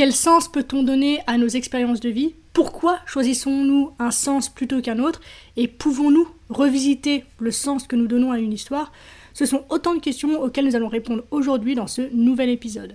Quel sens peut-on donner à nos expériences de vie? Pourquoi choisissons-nous un sens plutôt qu'un autre? Et pouvons-nous revisiter le sens que nous donnons à une histoire? Ce sont autant de questions auxquelles nous allons répondre aujourd'hui dans ce nouvel épisode.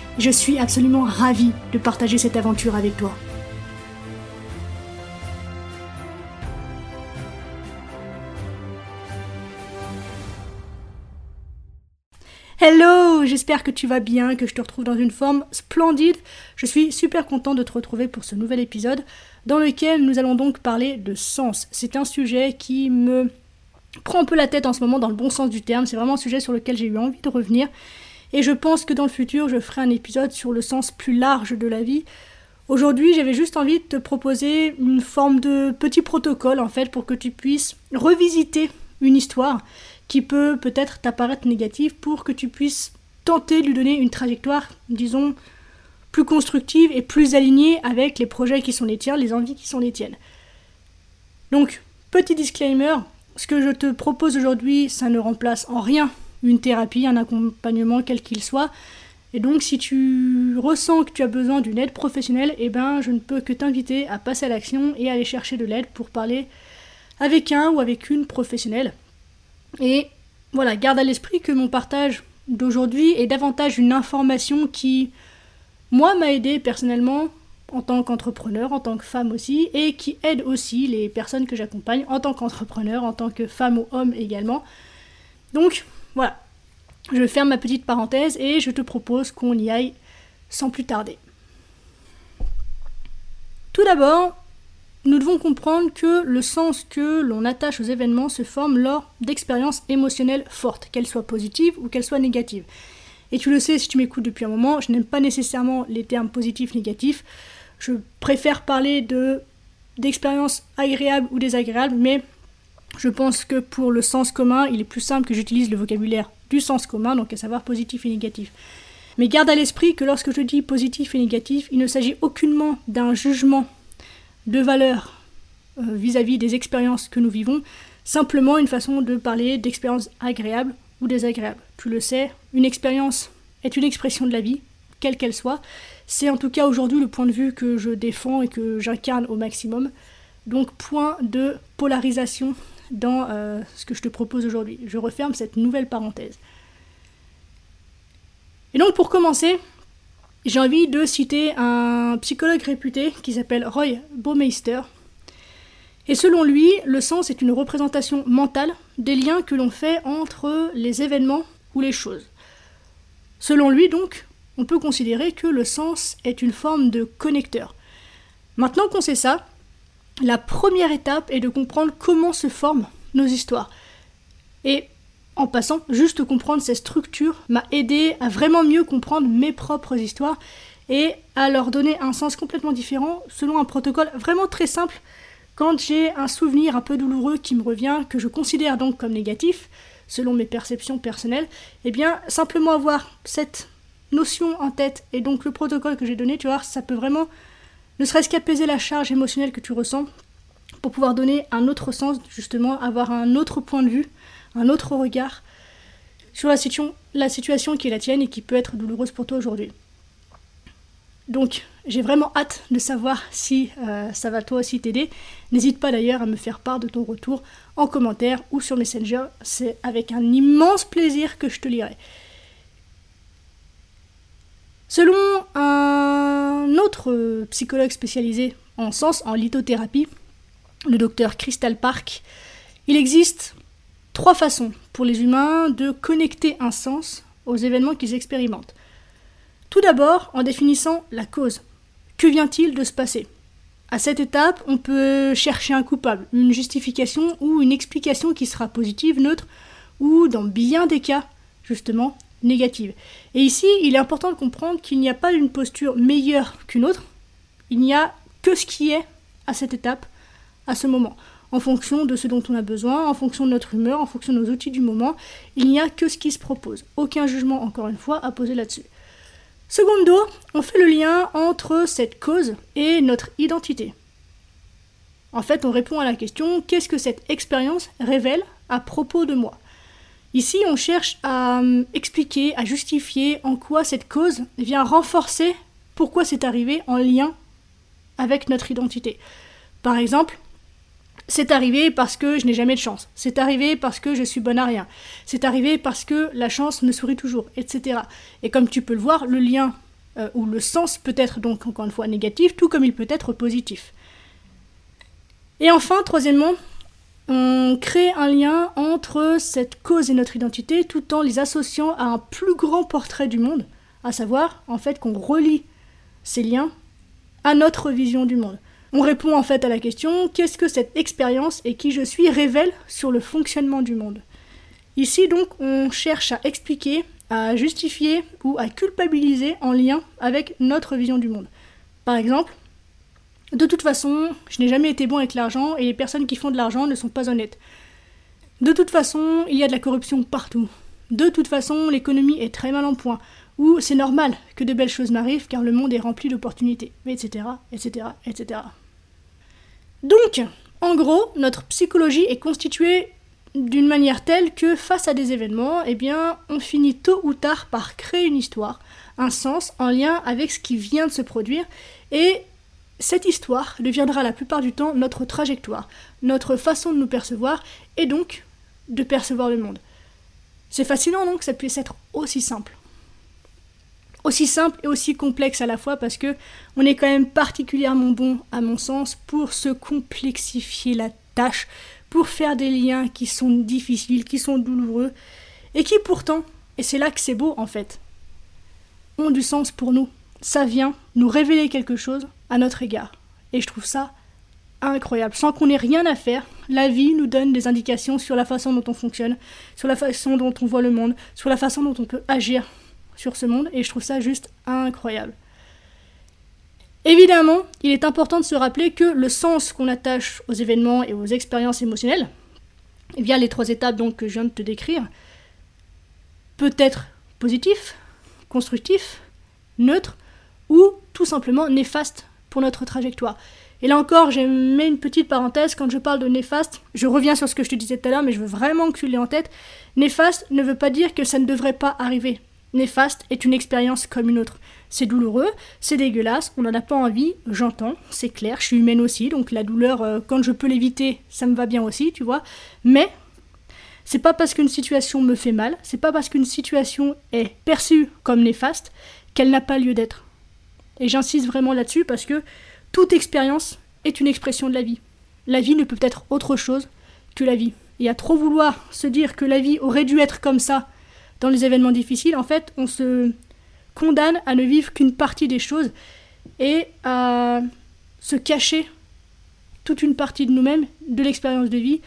je suis absolument ravie de partager cette aventure avec toi. Hello, j'espère que tu vas bien, que je te retrouve dans une forme splendide. Je suis super content de te retrouver pour ce nouvel épisode dans lequel nous allons donc parler de sens. C'est un sujet qui me prend un peu la tête en ce moment dans le bon sens du terme. C'est vraiment un sujet sur lequel j'ai eu envie de revenir et je pense que dans le futur, je ferai un épisode sur le sens plus large de la vie. Aujourd'hui, j'avais juste envie de te proposer une forme de petit protocole, en fait, pour que tu puisses revisiter une histoire qui peut peut-être t'apparaître négative, pour que tu puisses tenter de lui donner une trajectoire, disons, plus constructive et plus alignée avec les projets qui sont les tiens, les envies qui sont les tiennes. Donc, petit disclaimer, ce que je te propose aujourd'hui, ça ne remplace en rien une thérapie, un accompagnement quel qu'il soit. Et donc si tu ressens que tu as besoin d'une aide professionnelle, eh ben je ne peux que t'inviter à passer à l'action et aller chercher de l'aide pour parler avec un ou avec une professionnelle. Et voilà, garde à l'esprit que mon partage d'aujourd'hui est davantage une information qui, moi, m'a aidé personnellement en tant qu'entrepreneur, en tant que femme aussi, et qui aide aussi les personnes que j'accompagne en tant qu'entrepreneur, en tant que femme ou homme également. Donc, voilà. Je ferme ma petite parenthèse et je te propose qu'on y aille sans plus tarder. Tout d'abord, nous devons comprendre que le sens que l'on attache aux événements se forme lors d'expériences émotionnelles fortes, qu'elles soient positives ou qu'elles soient négatives. Et tu le sais si tu m'écoutes depuis un moment, je n'aime pas nécessairement les termes positifs, négatifs. Je préfère parler de d'expériences agréables ou désagréables, mais je pense que pour le sens commun, il est plus simple que j'utilise le vocabulaire du sens commun, donc à savoir positif et négatif. Mais garde à l'esprit que lorsque je dis positif et négatif, il ne s'agit aucunement d'un jugement de valeur euh, vis-à-vis des expériences que nous vivons, simplement une façon de parler d'expériences agréables ou désagréables. Tu le sais, une expérience est une expression de la vie, quelle qu'elle soit. C'est en tout cas aujourd'hui le point de vue que je défends et que j'incarne au maximum. Donc point de polarisation dans euh, ce que je te propose aujourd'hui. Je referme cette nouvelle parenthèse. Et donc pour commencer, j'ai envie de citer un psychologue réputé qui s'appelle Roy Baumeister. Et selon lui, le sens est une représentation mentale des liens que l'on fait entre les événements ou les choses. Selon lui, donc, on peut considérer que le sens est une forme de connecteur. Maintenant qu'on sait ça, la première étape est de comprendre comment se forment nos histoires. Et en passant, juste comprendre ces structures m'a aidé à vraiment mieux comprendre mes propres histoires et à leur donner un sens complètement différent selon un protocole vraiment très simple. Quand j'ai un souvenir un peu douloureux qui me revient, que je considère donc comme négatif, selon mes perceptions personnelles, eh bien simplement avoir cette notion en tête et donc le protocole que j'ai donné, tu vois, ça peut vraiment ne serait-ce qu'apaiser la charge émotionnelle que tu ressens, pour pouvoir donner un autre sens, justement, avoir un autre point de vue, un autre regard sur la, situation, qui est la tienne et qui peut être douloureuse pour toi aujourd'hui. Donc, j'ai vraiment hâte de savoir si euh, ça va toi aussi t'aider. N'hésite pas d'ailleurs à me faire part de ton retour en commentaire ou sur Messenger. C'est avec un immense plaisir que je te lirai. Selon un autre psychologue spécialisé en sens, en lithothérapie, le docteur Crystal Park, il existe trois façons pour les humains de connecter un sens aux événements qu'ils expérimentent. Tout d'abord en définissant la cause. Que vient-il de se passer? À cette étape, on peut chercher un coupable, une justification ou une explication qui sera positive, neutre, ou dans bien des cas, justement, négative. Et ici, il est important de comprendre qu'il n'y a pas une posture meilleure qu'une autre, il n'y a que ce qui est à cette étape, à ce moment. En fonction de ce dont on a besoin, en fonction de notre humeur, en fonction de nos outils du moment, il n'y a que ce qui se propose. Aucun jugement, encore une fois, à poser là-dessus. Secondo, on fait le lien entre cette cause et notre identité. En fait, on répond à la question qu'est-ce que cette expérience révèle à propos de moi? Ici, on cherche à euh, expliquer, à justifier en quoi cette cause vient renforcer pourquoi c'est arrivé en lien avec notre identité. Par exemple, c'est arrivé parce que je n'ai jamais de chance. C'est arrivé parce que je suis bonne à rien. C'est arrivé parce que la chance me sourit toujours, etc. Et comme tu peux le voir, le lien euh, ou le sens peut être donc encore une fois négatif, tout comme il peut être positif. Et enfin, troisièmement, on crée un lien entre cette cause et notre identité tout en les associant à un plus grand portrait du monde, à savoir en fait qu'on relie ces liens à notre vision du monde. On répond en fait à la question qu'est-ce que cette expérience et qui je suis révèle sur le fonctionnement du monde? Ici donc on cherche à expliquer, à justifier ou à culpabiliser en lien avec notre vision du monde. Par exemple, de toute façon, je n'ai jamais été bon avec l'argent et les personnes qui font de l'argent ne sont pas honnêtes. De toute façon, il y a de la corruption partout. De toute façon, l'économie est très mal en point. Ou c'est normal que de belles choses m'arrivent car le monde est rempli d'opportunités, etc., etc., etc. Donc, en gros, notre psychologie est constituée d'une manière telle que face à des événements, eh bien, on finit tôt ou tard par créer une histoire, un sens en lien avec ce qui vient de se produire, et cette histoire deviendra la plupart du temps notre trajectoire, notre façon de nous percevoir et donc de percevoir le monde. C'est fascinant donc que ça puisse être aussi simple. Aussi simple et aussi complexe à la fois parce que on est quand même particulièrement bon, à mon sens, pour se complexifier la tâche, pour faire des liens qui sont difficiles, qui sont douloureux, et qui pourtant, et c'est là que c'est beau en fait, ont du sens pour nous. Ça vient nous révéler quelque chose à notre égard. Et je trouve ça incroyable. Sans qu'on ait rien à faire, la vie nous donne des indications sur la façon dont on fonctionne, sur la façon dont on voit le monde, sur la façon dont on peut agir sur ce monde, et je trouve ça juste incroyable. Évidemment, il est important de se rappeler que le sens qu'on attache aux événements et aux expériences émotionnelles, via les trois étapes donc que je viens de te décrire, peut être positif, constructif, neutre ou tout simplement néfaste pour notre trajectoire. Et là encore, j'ai mis une petite parenthèse, quand je parle de néfaste, je reviens sur ce que je te disais tout à l'heure, mais je veux vraiment que tu l'aies en tête. Néfaste ne veut pas dire que ça ne devrait pas arriver. Néfaste est une expérience comme une autre. C'est douloureux, c'est dégueulasse, on n'en a pas envie, j'entends, c'est clair, je suis humaine aussi, donc la douleur, euh, quand je peux l'éviter, ça me va bien aussi, tu vois. Mais c'est pas parce qu'une situation me fait mal, c'est pas parce qu'une situation est perçue comme néfaste qu'elle n'a pas lieu d'être. Et j'insiste vraiment là-dessus parce que toute expérience est une expression de la vie. La vie ne peut être autre chose que la vie. Et à trop vouloir se dire que la vie aurait dû être comme ça dans les événements difficiles, en fait, on se condamne à ne vivre qu'une partie des choses et à se cacher toute une partie de nous-mêmes, de l'expérience de vie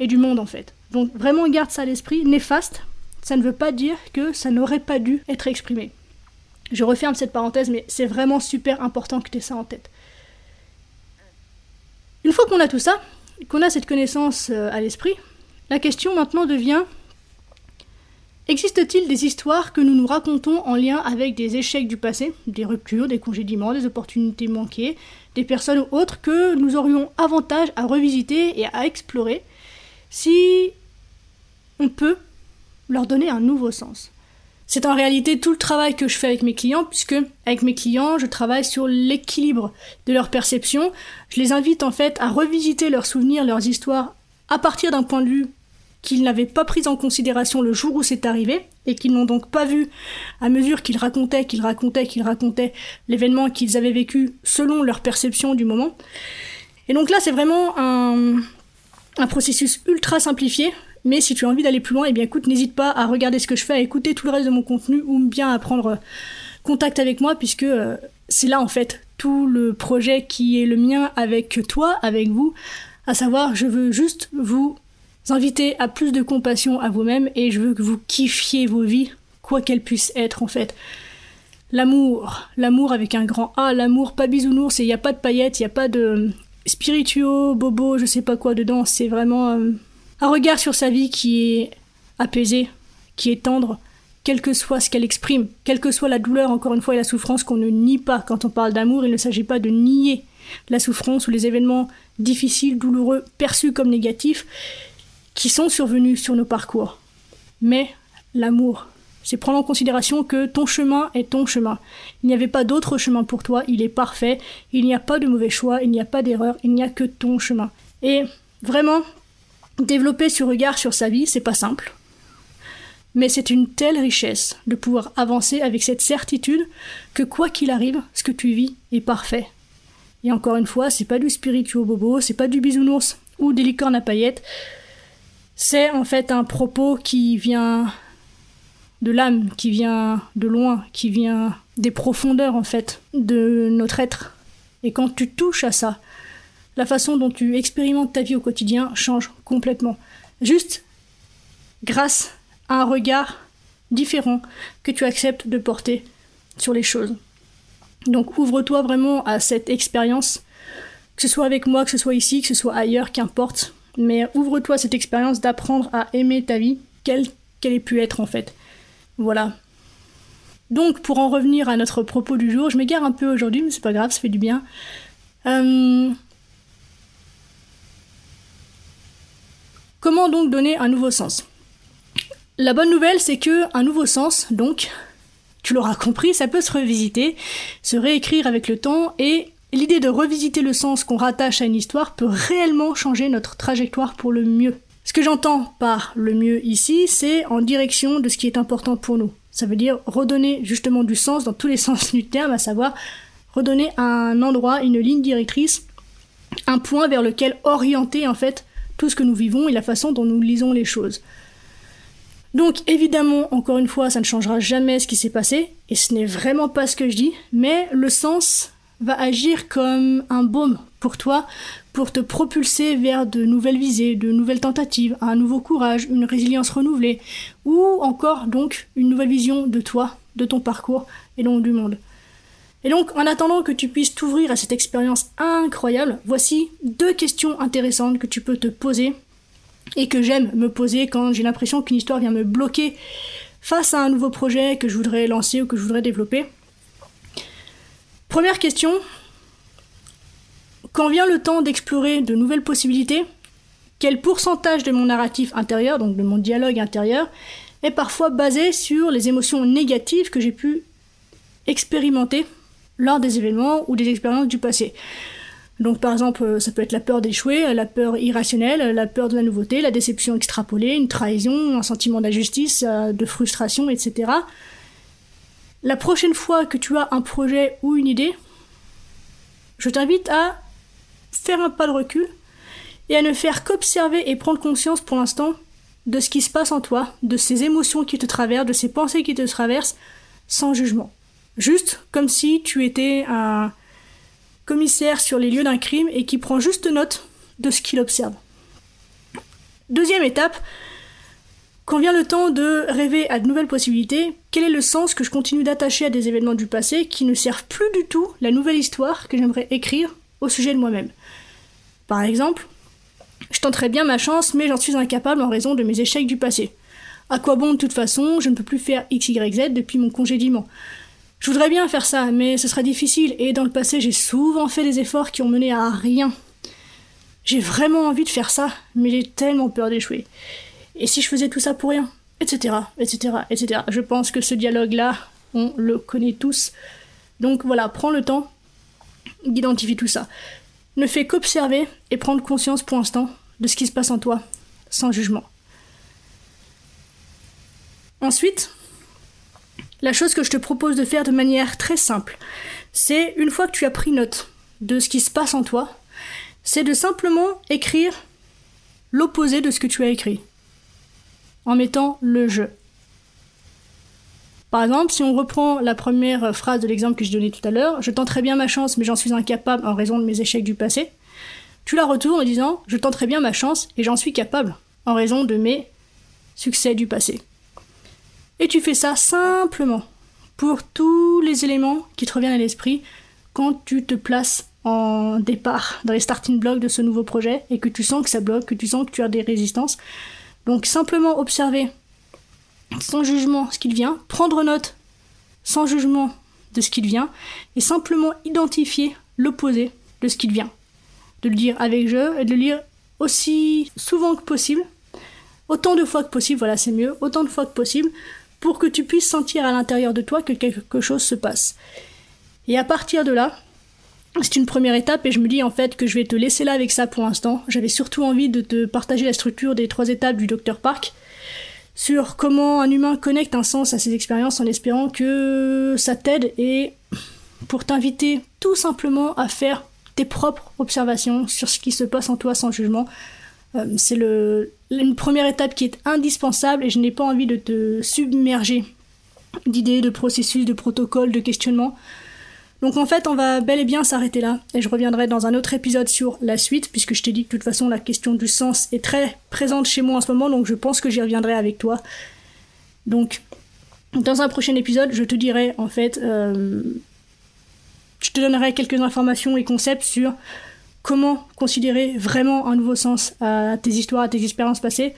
et du monde en fait. Donc vraiment garde ça à l'esprit, néfaste, ça ne veut pas dire que ça n'aurait pas dû être exprimé. Je referme cette parenthèse, mais c'est vraiment super important que tu aies ça en tête. Une fois qu'on a tout ça, qu'on a cette connaissance euh, à l'esprit, la question maintenant devient Existe-t-il des histoires que nous nous racontons en lien avec des échecs du passé, des ruptures, des congédiements, des opportunités manquées, des personnes ou autres que nous aurions avantage à revisiter et à explorer si on peut leur donner un nouveau sens? C'est en réalité tout le travail que je fais avec mes clients, puisque avec mes clients, je travaille sur l'équilibre de leur perception. Je les invite en fait à revisiter leurs souvenirs, leurs histoires, à partir d'un point de vue qu'ils n'avaient pas pris en considération le jour où c'est arrivé, et qu'ils n'ont donc pas vu à mesure qu'ils racontaient, qu'ils racontaient, qu'ils racontaient l'événement qu'ils avaient vécu selon leur perception du moment. Et donc là, c'est vraiment un, processus ultra simplifié mais si tu as envie d'aller plus loin, eh bien écoute, n'hésite pas à regarder ce que je fais, à écouter tout le reste de mon contenu ou bien à prendre euh, contact avec moi puisque euh, c'est là en fait tout le projet qui est le mien avec toi, avec vous, à savoir je veux juste vous inviter à plus de compassion à vous-même et je veux que vous kiffiez vos vies, quoi qu'elles puissent être en fait. L'amour, l'amour avec un grand A, l'amour pas bisounours, il n'y a pas de paillettes, il n'y a pas de spirituaux, bobo, je sais pas quoi dedans, c'est vraiment euh, un regard sur sa vie qui est apaisé, qui est tendre, quel que soit ce qu'elle exprime, quelle que soit la douleur, encore une fois, et la souffrance qu'on ne nie pas. Quand on parle d'amour, il ne s'agit pas de nier la souffrance ou les événements difficiles, douloureux, perçus comme négatifs, qui sont survenus sur nos parcours. Mais l'amour, c'est prendre en considération que ton chemin est ton chemin. Il n'y avait pas d'autre chemin pour toi, il est parfait, il n'y a pas de mauvais choix, il n'y a pas d'erreur, il n'y a que ton chemin. Et vraiment, développer ce regard sur sa vie, c'est pas simple. Mais c'est une telle richesse de pouvoir avancer avec cette certitude que quoi qu'il arrive, ce que tu vis est parfait. Et encore une fois, c'est pas du spirituel bobo, c'est pas du bisounours ou des licornes à paillettes. C'est en fait un propos qui vient de l'âme, qui vient de loin, qui vient des profondeurs en fait de notre être. Et quand tu touches à ça, la façon dont tu expérimentes ta vie au quotidien change complètement. Juste grâce un regard différent que tu acceptes de porter sur les choses. Donc ouvre-toi vraiment à cette expérience, que ce soit avec moi, que ce soit ici, que ce soit ailleurs, qu'importe. Mais ouvre-toi à cette expérience d'apprendre à aimer ta vie, quelle qu'elle ait pu être en fait. Voilà. Donc pour en revenir à notre propos du jour, je m'égare un peu aujourd'hui, mais c'est pas grave, ça fait du bien. Euh, comment donc donner un nouveau sens? La bonne nouvelle, c'est que un nouveau sens, donc, tu l'auras compris, ça peut se revisiter, se réécrire avec le temps, et l'idée de revisiter le sens qu'on rattache à une histoire peut réellement changer notre trajectoire pour le mieux. Ce que j'entends par le mieux ici, c'est en direction de ce qui est important pour nous. Ça veut dire redonner justement du sens dans tous les sens du terme, à savoir redonner un endroit, une ligne directrice, un point vers lequel orienter en fait tout ce que nous vivons et la façon dont nous lisons les choses. Donc évidemment, encore une fois, ça ne changera jamais ce qui s'est passé, et ce n'est vraiment pas ce que je dis, mais le sens va agir comme un baume pour toi, pour te propulser vers de nouvelles visées, de nouvelles tentatives, un nouveau courage, une résilience renouvelée, ou encore donc une nouvelle vision de toi, de ton parcours et donc du monde. Et donc, en attendant que tu puisses t'ouvrir à cette expérience incroyable, voici deux questions intéressantes que tu peux te poser et que j'aime me poser quand j'ai l'impression qu'une histoire vient me bloquer face à un nouveau projet que je voudrais lancer ou que je voudrais développer. Première question, quand vient le temps d'explorer de nouvelles possibilités, quel pourcentage de mon narratif intérieur, donc de mon dialogue intérieur, est parfois basé sur les émotions négatives que j'ai pu expérimenter lors des événements ou des expériences du passé donc par exemple, euh, ça peut être la peur d'échouer, la peur irrationnelle, la peur de la nouveauté, la déception extrapolée, une trahison, un sentiment d'injustice, euh, de frustration, etc. La prochaine fois que tu as un projet ou une idée, je t'invite à faire un pas de recul et à ne faire qu'observer et prendre conscience pour l'instant de ce qui se passe en toi, de ces émotions qui te traversent, de ces pensées qui te traversent, sans jugement. Juste comme si tu étais un, commissaire sur les lieux d'un crime et qui prend juste note de ce qu'il observe. Deuxième étape, quand vient le temps de rêver à de nouvelles possibilités, quel est le sens que je continue d'attacher à des événements du passé qui ne servent plus du tout la nouvelle histoire que j'aimerais écrire au sujet de moi-même? Par exemple, je tenterais bien ma chance, mais j'en suis incapable en raison de mes échecs du passé. À quoi bon de toute façon, je ne peux plus faire XYZ depuis mon congédiement? Je voudrais bien faire ça, mais ce sera difficile, et dans le passé j'ai souvent fait des efforts qui ont mené à rien. J'ai vraiment envie de faire ça, mais j'ai tellement peur d'échouer. Et si je faisais tout ça pour rien? Etc. etc. etc. Je pense que ce dialogue-là, on le connaît tous. Donc voilà, prends le temps d'identifier tout ça. Ne fais qu'observer et prendre conscience pour l'instant de ce qui se passe en toi, sans jugement. Ensuite, la chose que je te propose de faire de manière très simple, c'est une fois que tu as pris note de ce qui se passe en toi, c'est de simplement écrire l'opposé de ce que tu as écrit, en mettant le je. Par exemple, si on reprend la première phrase de l'exemple que je donnais tout à l'heure, je tenterai bien ma chance, mais j'en suis incapable en raison de mes échecs du passé, tu la retournes en disant je tenterai bien ma chance et j'en suis capable en raison de mes succès du passé. Et tu fais ça simplement pour tous les éléments qui te reviennent à l'esprit quand tu te places en départ dans les starting blocks de ce nouveau projet et que tu sens que ça bloque, que tu sens que tu as des résistances. Donc simplement observer sans jugement ce qu'il vient, prendre note sans jugement de ce qu'il vient et simplement identifier l'opposé de ce qu'il vient. De le dire avec jeu et de le lire aussi souvent que possible, autant de fois que possible, voilà c'est mieux, autant de fois que possible, pour que tu puisses sentir à l'intérieur de toi que quelque chose se passe. Et à partir de là, c'est une première étape et je me dis en fait que je vais te laisser là avec ça pour l'instant. J'avais surtout envie de te partager la structure des trois étapes du Dr Park sur comment un humain connecte un sens à ses expériences en espérant que ça t'aide et pour t'inviter tout simplement à faire tes propres observations sur ce qui se passe en toi sans jugement. Euh, c'est une première étape qui est indispensable et je n'ai pas envie de te submerger d'idées, de processus, de protocoles, de questionnements. Donc en fait, on va bel et bien s'arrêter là, et je reviendrai dans un autre épisode sur la suite, puisque je t'ai dit que de toute façon la question du sens est très présente chez moi en ce moment, donc je pense que j'y reviendrai avec toi. Donc, dans un prochain épisode, je te dirai en fait, euh, je te donnerai quelques informations et concepts sur comment considérer vraiment un nouveau sens à tes histoires, à tes expériences passées.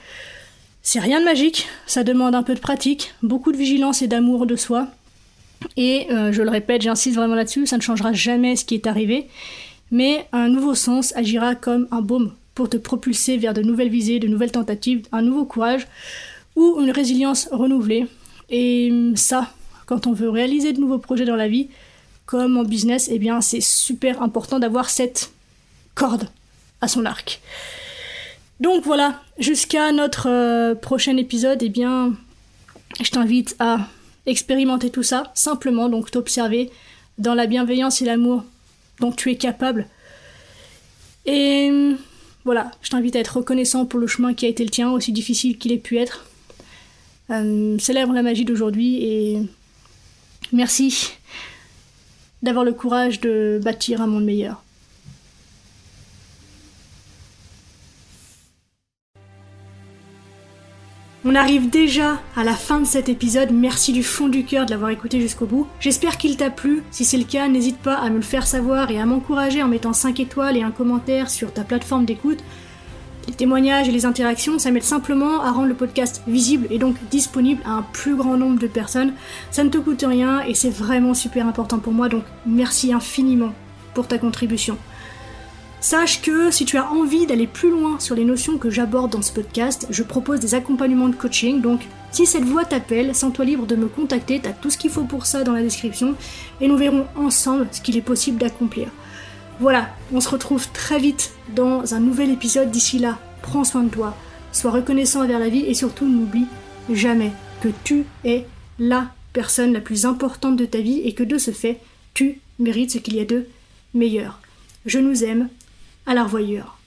C'est rien de magique, ça demande un peu de pratique, beaucoup de vigilance et d'amour de soi, et euh, je le répète, j'insiste vraiment là-dessus, ça ne changera jamais ce qui est arrivé, mais un nouveau sens agira comme un baume pour te propulser vers de nouvelles visées, de nouvelles tentatives, un nouveau courage ou une résilience renouvelée. Et ça, quand on veut réaliser de nouveaux projets dans la vie, comme en business, eh bien c'est super important d'avoir cette corde à son arc. Donc voilà, jusqu'à notre euh, prochain épisode, eh bien, je t'invite à expérimenter tout ça, simplement donc t'observer dans la bienveillance et l'amour dont tu es capable. Et voilà, je t'invite à être reconnaissant pour le chemin qui a été le tien, aussi difficile qu'il ait pu être. Euh, célèbre la magie d'aujourd'hui et merci d'avoir le courage de bâtir un monde meilleur. On arrive déjà à la fin de cet épisode, merci du fond du cœur de l'avoir écouté jusqu'au bout. J'espère qu'il t'a plu, si c'est le cas, n'hésite pas à me le faire savoir et à m'encourager en mettant 5 étoiles et un commentaire sur ta plateforme d'écoute. Les témoignages et les interactions, ça m'aide simplement à rendre le podcast visible et donc disponible à un plus grand nombre de personnes. Ça ne te coûte rien et c'est vraiment super important pour moi, donc merci infiniment pour ta contribution. Sache que si tu as envie d'aller plus loin sur les notions que j'aborde dans ce podcast, je propose des accompagnements de coaching. Donc, si cette voix t'appelle, sens-toi libre de me contacter. Tu as tout ce qu'il faut pour ça dans la description. Et nous verrons ensemble ce qu'il est possible d'accomplir. Voilà, on se retrouve très vite dans un nouvel épisode. D'ici là, prends soin de toi, sois reconnaissant envers la vie et surtout n'oublie jamais que tu es la personne la plus importante de ta vie et que de ce fait, tu mérites ce qu'il y a de meilleur. Je nous aime, à la.